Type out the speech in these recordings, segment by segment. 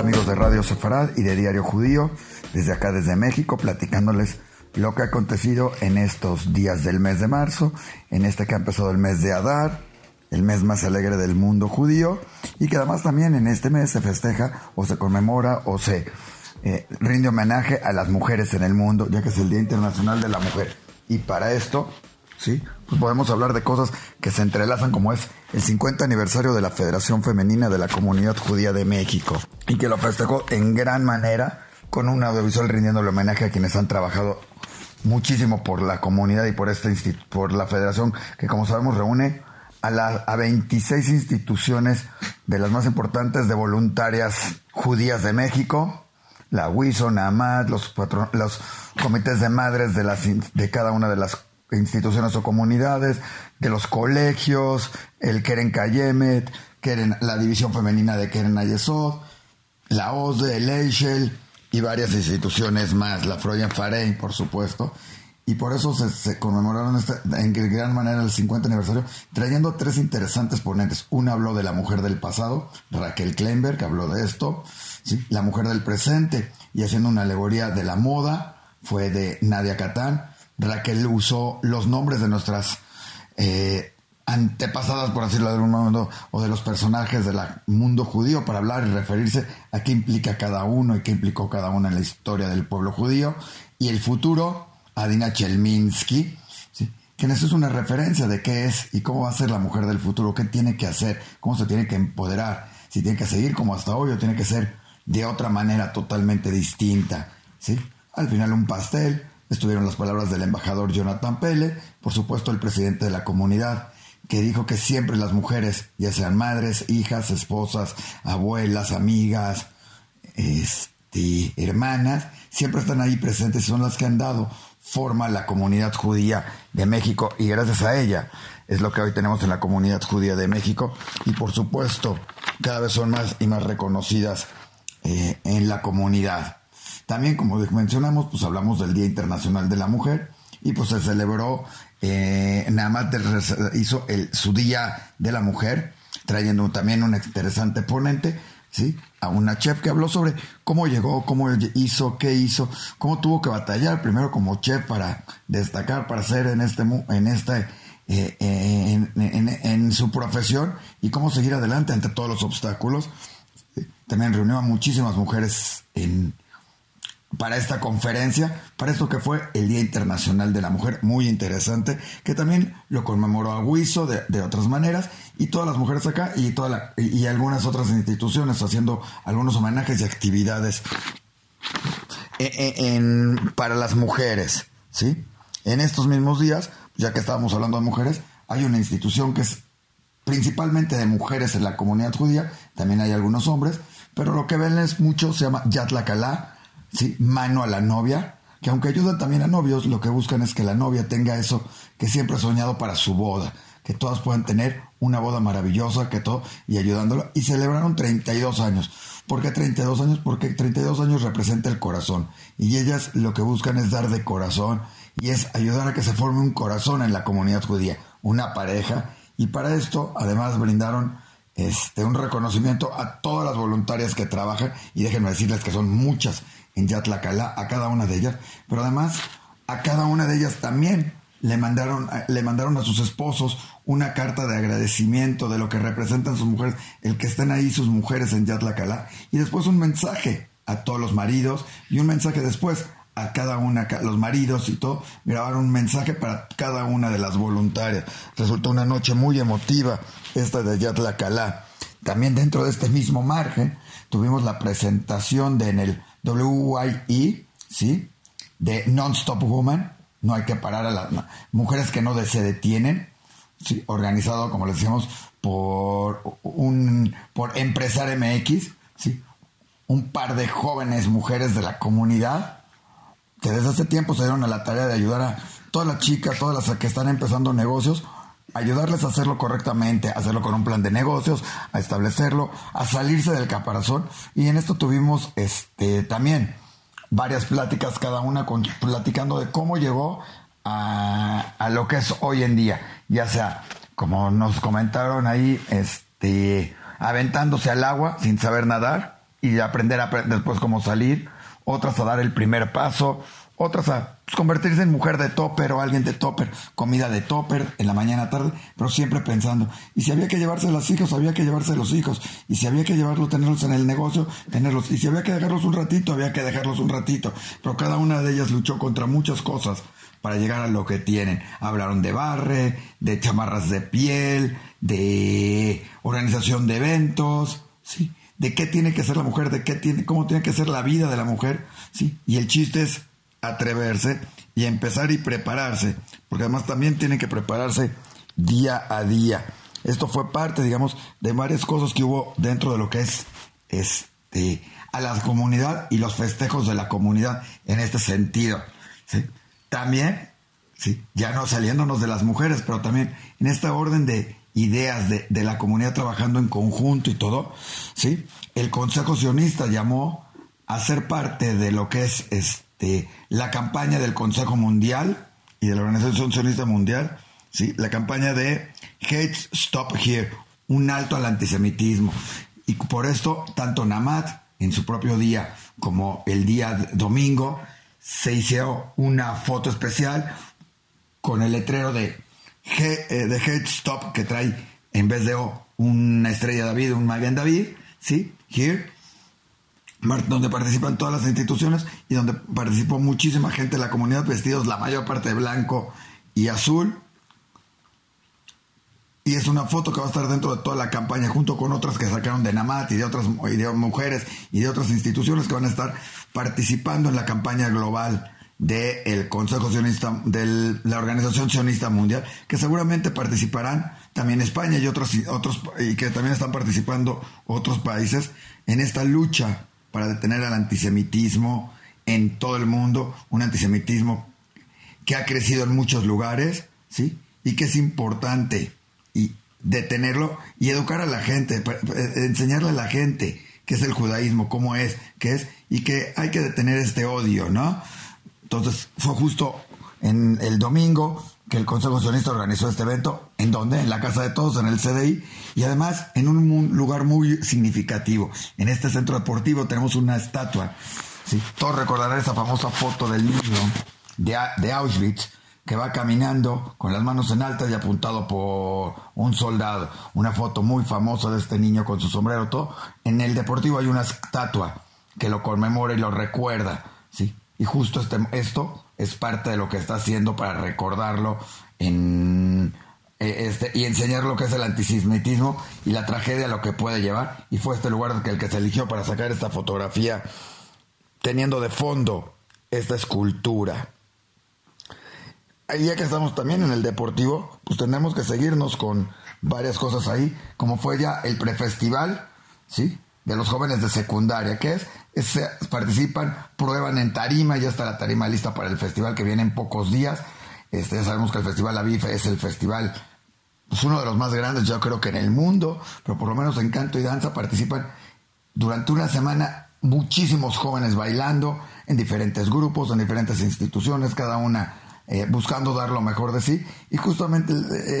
Amigos de Radio Sefarad y de Diario Judío, desde acá desde México, platicándoles lo que ha acontecido en estos días del mes de marzo, en este que ha empezado el mes de Adar, el mes más alegre del mundo judío, y que además también en este mes se festeja o se conmemora o se eh, rinde homenaje a las mujeres en el mundo, ya que es el Día Internacional de la Mujer. Y para esto, Pues podemos hablar de cosas que se entrelazan como es el 50 aniversario de la Federación Femenina de la Comunidad Judía de México y que lo festejó en gran manera con un audiovisual rindiéndole homenaje a quienes han trabajado muchísimo por la comunidad y por este por la federación que como sabemos reúne a, la, a 26 instituciones de las más importantes de voluntarias judías de México, la WISO, NAMAD, los, los comités de madres de, las, de cada una de las instituciones o comunidades, de los colegios, el Keren Kayemet, Keren, la división femenina de Keren Ayesod, la OSDE, el Eichel y varias instituciones más, la Freuen Farein, por supuesto. Y por eso se, conmemoraron este, en gran manera el 50 aniversario, trayendo tres interesantes ponentes. Una habló de la mujer del pasado, Raquel Kleinberg habló de esto, la mujer del presente, y haciendo una alegoría de la moda, fue de Nadia Catán, Raquel usó los nombres de nuestras eh, antepasadas, por decirlo de algún modo, o de los personajes del mundo judío para hablar y referirse a qué implica cada uno y qué implicó cada uno en la historia del pueblo judío. Y el futuro, Adina Chelminsky, ¿sí? que eso es una referencia de qué es y cómo va a ser la mujer del futuro, qué tiene que hacer, cómo se tiene que empoderar, si tiene que seguir como hasta hoy o tiene que ser de otra manera totalmente distinta. ¿sí? Al final un pastel, Estuvieron las palabras del embajador Jonathan Pele, por supuesto el presidente de la comunidad, que dijo que siempre las mujeres, ya sean madres, hijas, esposas, abuelas, amigas, este, hermanas, siempre están ahí presentes y son las que han dado forma a la comunidad judía de México y gracias a ella es lo que hoy tenemos en la comunidad judía de México y por supuesto cada vez son más y más reconocidas eh, en la comunidad. También, como mencionamos, pues hablamos del Día Internacional de la Mujer y pues se celebró, eh, nada más hizo su Día de la Mujer, trayendo también un interesante ponente, ¿sí? A una chef que habló sobre cómo llegó, cómo hizo, qué hizo, cómo tuvo que batallar primero como chef para destacar, para ser en este, en este, eh, en, su profesión y cómo seguir adelante ante todos los obstáculos. También reunió a muchísimas mujeres en, para esta conferencia, para esto que fue el Día Internacional de la Mujer, muy interesante, que también lo conmemoró a Huizo de, otras maneras, y todas las mujeres acá y, toda y algunas otras instituciones haciendo algunos homenajes y actividades e, e, en, para las mujeres, ¿sí? En estos mismos días, ya que estábamos hablando de mujeres, hay una institución que es principalmente de mujeres en la comunidad judía, también hay algunos hombres, pero lo que ven es mucho, se llama Yat ¿sí? mano a la novia, que aunque ayudan también a novios, lo que buscan es que la novia tenga eso que siempre ha soñado para su boda, que todas puedan tener una boda maravillosa, que todo, y ayudándolo. Y celebraron 32 años. ¿Por qué 32 años? Porque 32 años representa el corazón. Y ellas lo que buscan es dar de corazón y es ayudar a que se forme un corazón en la comunidad judía, una pareja. Y para esto, además, brindaron este, un reconocimiento a todas las voluntarias que trabajan. Y déjenme decirles que son muchas en Yatlacalá, a cada una de ellas, pero además a cada una de ellas también le mandaron, le mandaron a sus esposos una carta de agradecimiento de lo que representan sus mujeres, el que estén ahí sus mujeres en Yatlacalá, y después un mensaje a todos los maridos y un mensaje después a cada una, los maridos y todo, grabaron un mensaje para cada una de las voluntarias. Resultó una noche muy emotiva esta de Yatlacalá. También dentro de este mismo margen tuvimos la presentación de en el WYE, ¿sí? De Non-Stop Woman, no hay que parar a las mujeres que no se detienen, ¿sí? organizado, como le decíamos, por un por Empresar MX, ¿sí? un par de jóvenes mujeres de la comunidad que desde hace tiempo se dieron a la tarea de ayudar a todas las chicas, todas las que están empezando negocios, ayudarles a hacerlo correctamente, a hacerlo con un plan de negocios, a establecerlo, a salirse del caparazón. Y en esto tuvimos este también varias pláticas, cada una con, platicando de cómo llegó a, a, lo que es hoy en día. Ya sea, como nos comentaron ahí, este, aventándose al agua sin saber nadar y aprender a después cómo salir, otras a dar el primer paso, otras a convertirse en mujer de topper o alguien de topper, comida de topper en la mañana tarde, pero siempre pensando, y si había que llevarse los hijos, había que llevarse los hijos, y si había que llevarlos, tenerlos en el negocio, tenerlos, y si había que dejarlos un ratito, había que dejarlos un ratito, pero cada una de ellas luchó contra muchas cosas para llegar a lo que tienen. Hablaron de barre, de chamarras de piel, de organización de eventos, sí, de qué tiene que ser la mujer, de qué tiene, cómo tiene que ser la vida de la mujer, sí, y el chiste es atreverse y empezar y prepararse, porque además también tienen que prepararse día a día. Esto fue parte, digamos, de varias cosas que hubo dentro de lo que es este a la comunidad y los festejos de la comunidad en este sentido. También, ¿sí? ya no saliéndonos de las mujeres, pero también en esta orden de ideas de, de la comunidad trabajando en conjunto y todo, ¿sí? el Consejo Sionista llamó a ser parte de lo que es este, la campaña del Consejo Mundial y de la Organización Sionista Mundial, ¿sí? la campaña de Hate Stop Here, un alto al antisemitismo. Y por esto, tanto Namat en su propio día como el día domingo, se hizo una foto especial con el letrero de, eh, de Hate Stop que trae en vez de O una estrella David, un Magen David, ¿sí? Here, donde participan todas las instituciones y donde participó muchísima gente de la comunidad vestidos la mayor parte de blanco y azul. Y es una foto que va a estar dentro de toda la campaña junto con otras que sacaron de Namat y de otras de mujeres y de otras instituciones que van a estar participando en la campaña global del Consejo Sionista, de la Organización Sionista Mundial, que seguramente participarán también España y otros, otros y que también están participando otros países en esta lucha para detener al antisemitismo en todo el mundo, un antisemitismo que ha crecido en muchos lugares, ¿sí? Y que es importante y detenerlo y educar a la gente, eh, enseñarle a la gente qué es el judaísmo, cómo es, qué es, y que hay que detener este odio, ¿no? Entonces fue justo en el domingo el Consejo Sionista organizó este evento, ¿en dónde? En la Casa de Todos, en el CDI, y además en un lugar muy significativo. En este centro deportivo tenemos una estatua. ¿sí? Todos recordarán esa famosa foto del niño de, de Auschwitz que va caminando con las manos en alta y apuntado por un soldado. Una foto muy famosa de este niño con su sombrero, todo. En el deportivo hay una estatua que lo conmemora y lo recuerda. ¿sí? Y justo este, esto es parte de lo que está haciendo para recordarlo en eh, este, y enseñar lo que es el antisemitismo y la tragedia a lo que puede llevar. Y fue este lugar el que se eligió para sacar esta fotografía, teniendo de fondo esta escultura. Ya que estamos también en el deportivo, pues tenemos que seguirnos con varias cosas ahí, como fue ya el prefestival, ¿sí? De los jóvenes de secundaria, que es participan, prueban en tarima, ya está la tarima lista para el festival que viene en pocos días. Este, ya sabemos que el Festival Aviv es el festival, pues uno de los más grandes, yo creo que en el mundo, pero por lo menos en canto y danza participan durante una semana muchísimos jóvenes bailando en diferentes grupos, en diferentes instituciones, cada una eh, buscando dar lo mejor de sí. Y justamente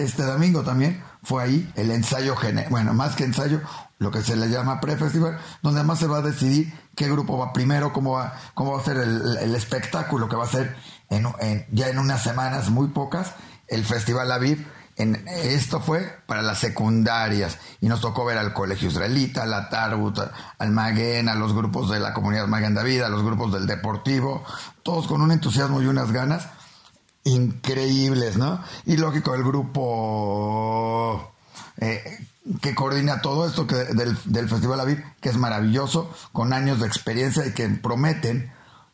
este domingo también fue ahí el ensayo, bueno, más que ensayo, lo que se le llama pre-festival, donde además se va a decidir qué grupo va primero, cómo va, cómo va a ser el, espectáculo que va a ser en, ya en unas semanas muy pocas, el Festival Aviv. En, esto fue para las secundarias y nos tocó ver al Colegio Israelita, a la Tarbut, al Maguen, a los grupos de la comunidad Maguen David, los grupos del Deportivo, todos con un entusiasmo y unas ganas increíbles, ¿no? Y lógico, el grupo eh, que coordina todo esto que del, del Festival Aviv, que es maravilloso, con años de experiencia y que prometen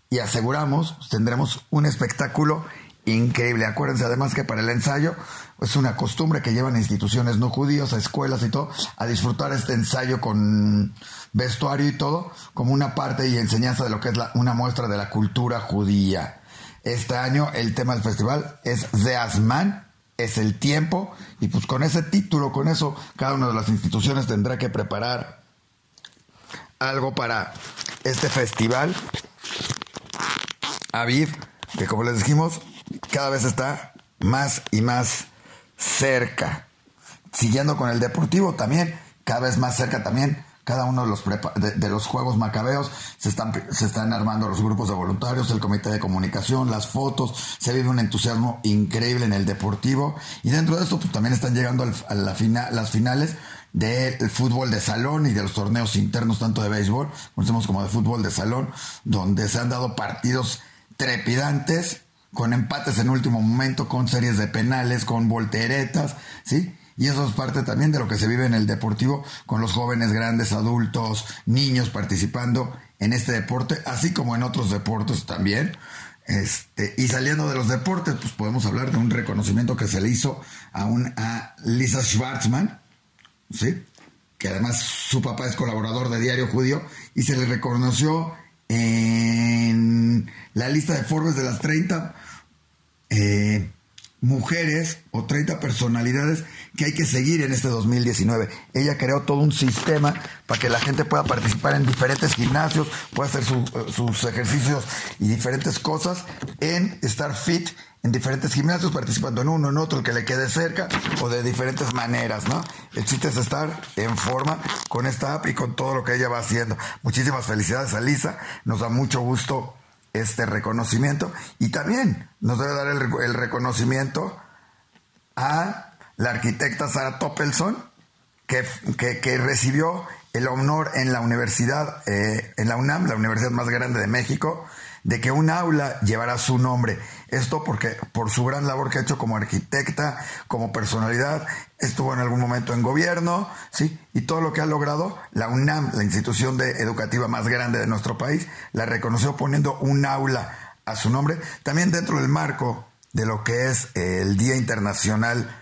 y aseguramos, tendremos un espectáculo increíble. Acuérdense además que para el ensayo es una costumbre que llevan instituciones no judíos, a escuelas y todo, a disfrutar este ensayo con vestuario y todo, como una parte y enseñanza de lo que es una muestra de la cultura judía. Este año el tema del festival es Zeasman, es el tiempo y pues con ese título, con eso, cada una de las instituciones tendrá que preparar algo para este festival. Aviv, que como les dijimos, cada vez está más y más cerca. Siguiendo con el deportivo también, cada vez más cerca también cada uno de los, de, los Juegos Macabeos. Se están, se están armando los grupos de voluntarios, el comité de comunicación, las fotos. Se vive un entusiasmo increíble en el deportivo. Y dentro de esto, pues también están llegando a la las finales del fútbol de salón y de los torneos internos, tanto de béisbol, conocemos como de fútbol de salón, donde se han dado partidos trepidantes, con empates en último momento, con series de penales, con volteretas, ¿sí? Y eso es parte también de lo que se vive en el deportivo, con los jóvenes, grandes, adultos, niños participando en este deporte, así como en otros deportes también. Este, y saliendo de los deportes, pues podemos hablar de un reconocimiento que se le hizo a, un, a Lisa Schwartzman, ¿sí? que además su papá es colaborador de Diario Judío, y se le reconoció en la lista de Forbes de las 30 eh, mujeres o 30 personalidades que hay que seguir en este 2019. Ella creó todo un sistema para que la gente pueda participar en diferentes gimnasios, pueda hacer eh, sus ejercicios y diferentes cosas en estar fit en diferentes gimnasios, participando en uno, en otro, el que le quede cerca o de diferentes maneras, ¿no? El chiste es estar en forma con esta app y con todo lo que ella va haciendo. Muchísimas felicidades a Lisa, nos da mucho gusto este reconocimiento. Y también nos debe dar el, reconocimiento a la arquitecta Sara Toppelson, que, que, recibió el honor en la universidad, eh, en la UNAM, la universidad más grande de México, de que un aula llevará su nombre. Esto porque por su gran labor que ha hecho como arquitecta, como personalidad, estuvo en algún momento en gobierno, ¿sí? Y todo lo que ha logrado, la UNAM, la institución de educativa más grande de nuestro país, la reconoció poniendo un aula a su nombre, también dentro del marco de lo que es el Día Internacional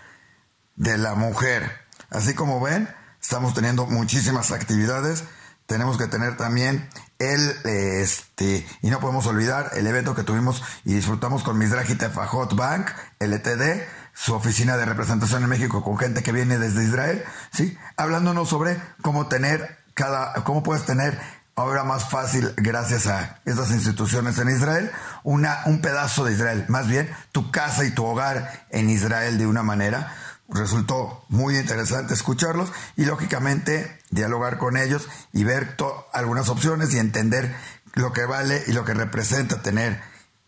de la Mujer. Así como ven, estamos teniendo muchísimas actividades tenemos que tener también el, este, y no podemos olvidar el evento que tuvimos y disfrutamos con Mizrahi Tefajot Bank, LTD, su oficina de representación en México con gente que viene desde Israel, ¿sí? Hablándonos sobre cómo tener cada, cómo puedes tener ahora más fácil, gracias a estas instituciones en Israel, una, un pedazo de Israel, más bien tu casa y tu hogar en Israel de una manera resultó muy interesante escucharlos y lógicamente dialogar con ellos y ver algunas opciones y entender lo que vale y lo que representa tener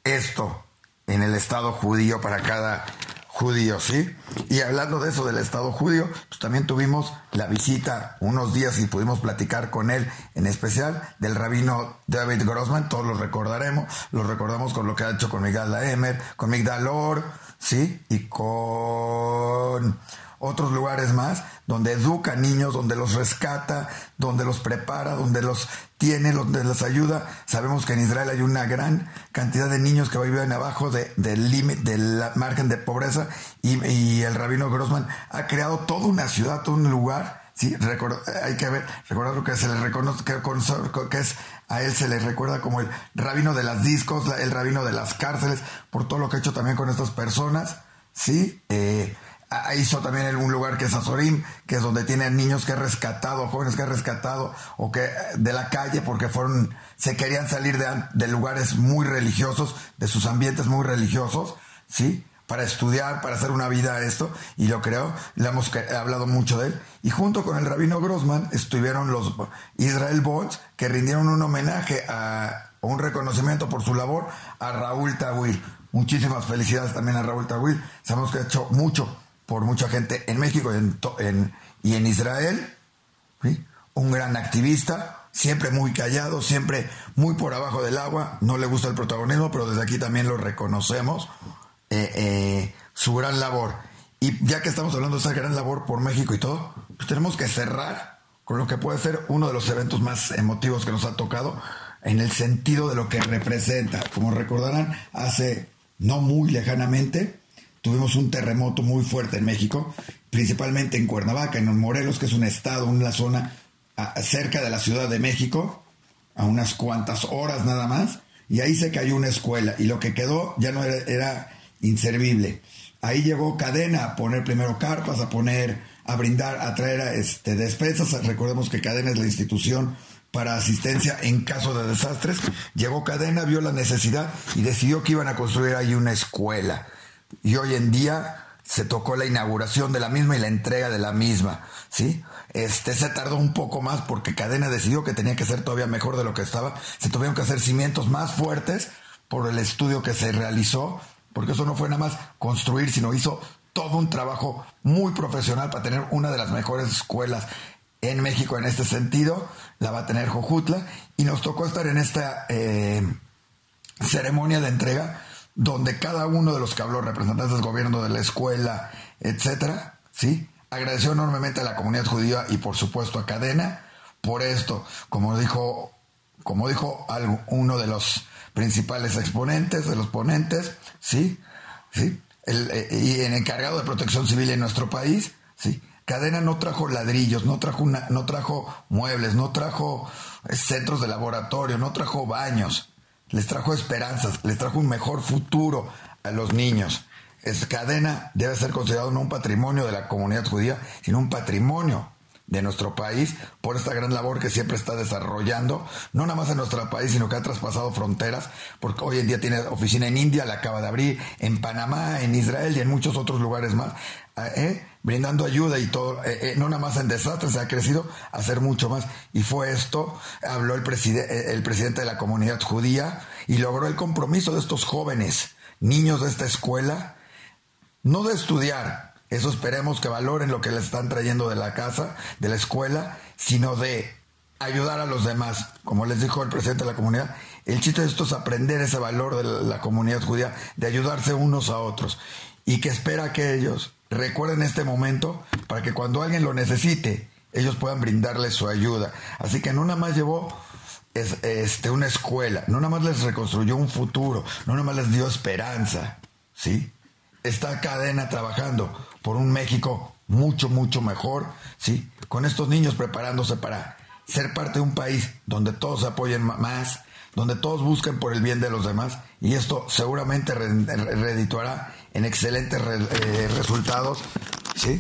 esto en el Estado judío para cada judío, ¿sí? Y hablando de eso del Estado judío, pues también tuvimos la visita unos días y pudimos platicar con él, en especial del rabino David Grossman, todos lo recordaremos, lo recordamos con lo que ha hecho con Miguel Emer, con Migdal Or, ¿sí? Y con otros lugares más, donde educa niños, donde los rescata, donde los prepara, donde los tiene, donde les ayuda. Sabemos que en Israel hay una gran cantidad de niños que viven abajo del límite, del margen de pobreza, y, el rabino Grossman ha creado toda una ciudad, todo un lugar. Sí, hay que ver, recordar lo que se le reconoce, que, que es a él se le recuerda como el rabino de las discos, el rabino de las cárceles, por todo lo que ha hecho también con estas personas. Sí, eh, hizo también un lugar que es Azorim, que es donde tiene niños que ha rescatado, jóvenes que ha rescatado, o que de la calle porque fueron, se querían salir de, de lugares muy religiosos, de sus ambientes muy religiosos, ¿sí? para estudiar, para hacer una vida a esto, y lo creo, le hemos hablado mucho de él. Y junto con el rabino Grossman estuvieron los Israel Bonds, que rindieron un homenaje a, un reconocimiento por su labor a Raúl Tawil. Muchísimas felicidades también a Raúl Tawil. Sabemos que ha hecho mucho por mucha gente en México y en, Israel. Un gran activista, siempre muy callado, siempre muy por abajo del agua. No le gusta el protagonismo, pero desde aquí también lo reconocemos eh, eh, su gran labor. Y ya que estamos hablando de esa gran labor por México y todo, pues tenemos que cerrar con lo que puede ser uno de los eventos más emotivos que nos ha tocado en el sentido de lo que representa. Como recordarán, hace no muy lejanamente tuvimos un terremoto muy fuerte en México, principalmente en Cuernavaca, en Morelos, que es un estado, una zona cerca de la Ciudad de México, a unas cuantas horas nada más, y ahí se cayó una escuela y lo que quedó ya no era inservible. Ahí llegó Cadena a poner primero carpas, a poner, a brindar, a traer este, despensas. Recordemos que Cadena es la institución para asistencia en caso de desastres. Llegó Cadena, vio la necesidad y decidió que iban a construir ahí una escuela. Y hoy en día se tocó la inauguración de la misma y la entrega de la misma, ¿sí? Este se tardó un poco más porque Cadena decidió que tenía que ser todavía mejor de lo que estaba. Se tuvieron que hacer cimientos más fuertes por el estudio que se realizó, porque eso no fue nada más construir, sino hizo todo un trabajo muy profesional para tener una de las mejores escuelas en México en este sentido. La va a tener Jojutla y nos tocó estar en esta eh, ceremonia de entrega donde cada uno de los que habló, representantes del gobierno, de la escuela, etcétera, ¿sí? Agradeció enormemente a la comunidad judía y por supuesto a Cadena por esto, como dijo, como dijo uno de los principales exponentes, de los ponentes, ¿sí? ¿Sí? Eh, y el encargado de protección civil en nuestro país, ¿sí? Cadena no trajo ladrillos, no trajo, una, no trajo muebles, no trajo eh, centros de laboratorio, no trajo baños, les trajo esperanzas, les trajo un mejor futuro a los niños. Es cadena debe ser considerado no un patrimonio de la comunidad judía, sino un patrimonio de nuestro país por esta gran labor que siempre está desarrollando, no nada más en nuestro país, sino que ha traspasado fronteras, porque hoy en día tiene oficina en India, la acaba de abrir, en Panamá, en Israel y en muchos otros lugares más, ¿eh? Brindando ayuda y todo, eh, eh, no nada más en desastres, ha crecido a hacer mucho más. Y fue esto, habló el, el presidente de la comunidad judía y logró el compromiso de estos jóvenes, niños de esta escuela, no de estudiar, eso esperemos que valoren lo que les están trayendo de la casa, de la escuela, sino de ayudar a los demás. Como les dijo el presidente de la comunidad, el chiste de esto es aprender ese valor de la comunidad judía, de ayudarse unos a otros. Y que espera que ellos recuerden este momento para que cuando alguien lo necesite, ellos puedan brindarles su ayuda. Así que no nada más llevó este, una escuela, no nada más les reconstruyó un futuro, no nada más les dio esperanza, ¿sí? Está cadena trabajando por un México mucho, mucho mejor, ¿sí? Con estos niños preparándose para ser parte de un país donde todos apoyen más, donde todos busquen por el bien de los demás y esto seguramente redituará en excelentes eh, resultados, ¿sí?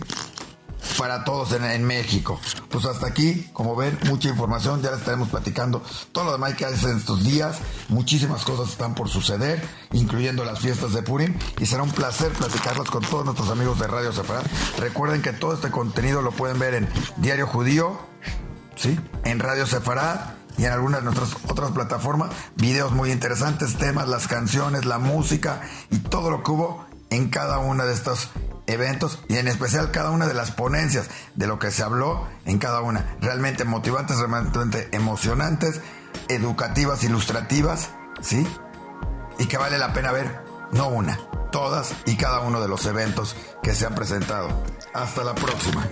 para todos en, México. Pues hasta aquí, como ven, mucha información, ya les estaremos platicando todo lo demás que hace en estos días. Muchísimas cosas están por suceder, incluyendo las fiestas de Purim, y será un placer platicarlas con todos nuestros amigos de Radio Separad. Recuerden que todo este contenido lo pueden ver en Diario Judío, ¿sí? en Radio Sefarad y en algunas de nuestras otras plataformas. Videos muy interesantes, temas, las canciones, la música y todo lo que hubo en cada uno de estos eventos y en especial cada una de las ponencias de lo que se habló en cada una. Realmente motivantes, realmente emocionantes, educativas, ilustrativas, ¿sí? Y que vale la pena ver, no una, todas y cada uno de los eventos que se han presentado. Hasta la próxima.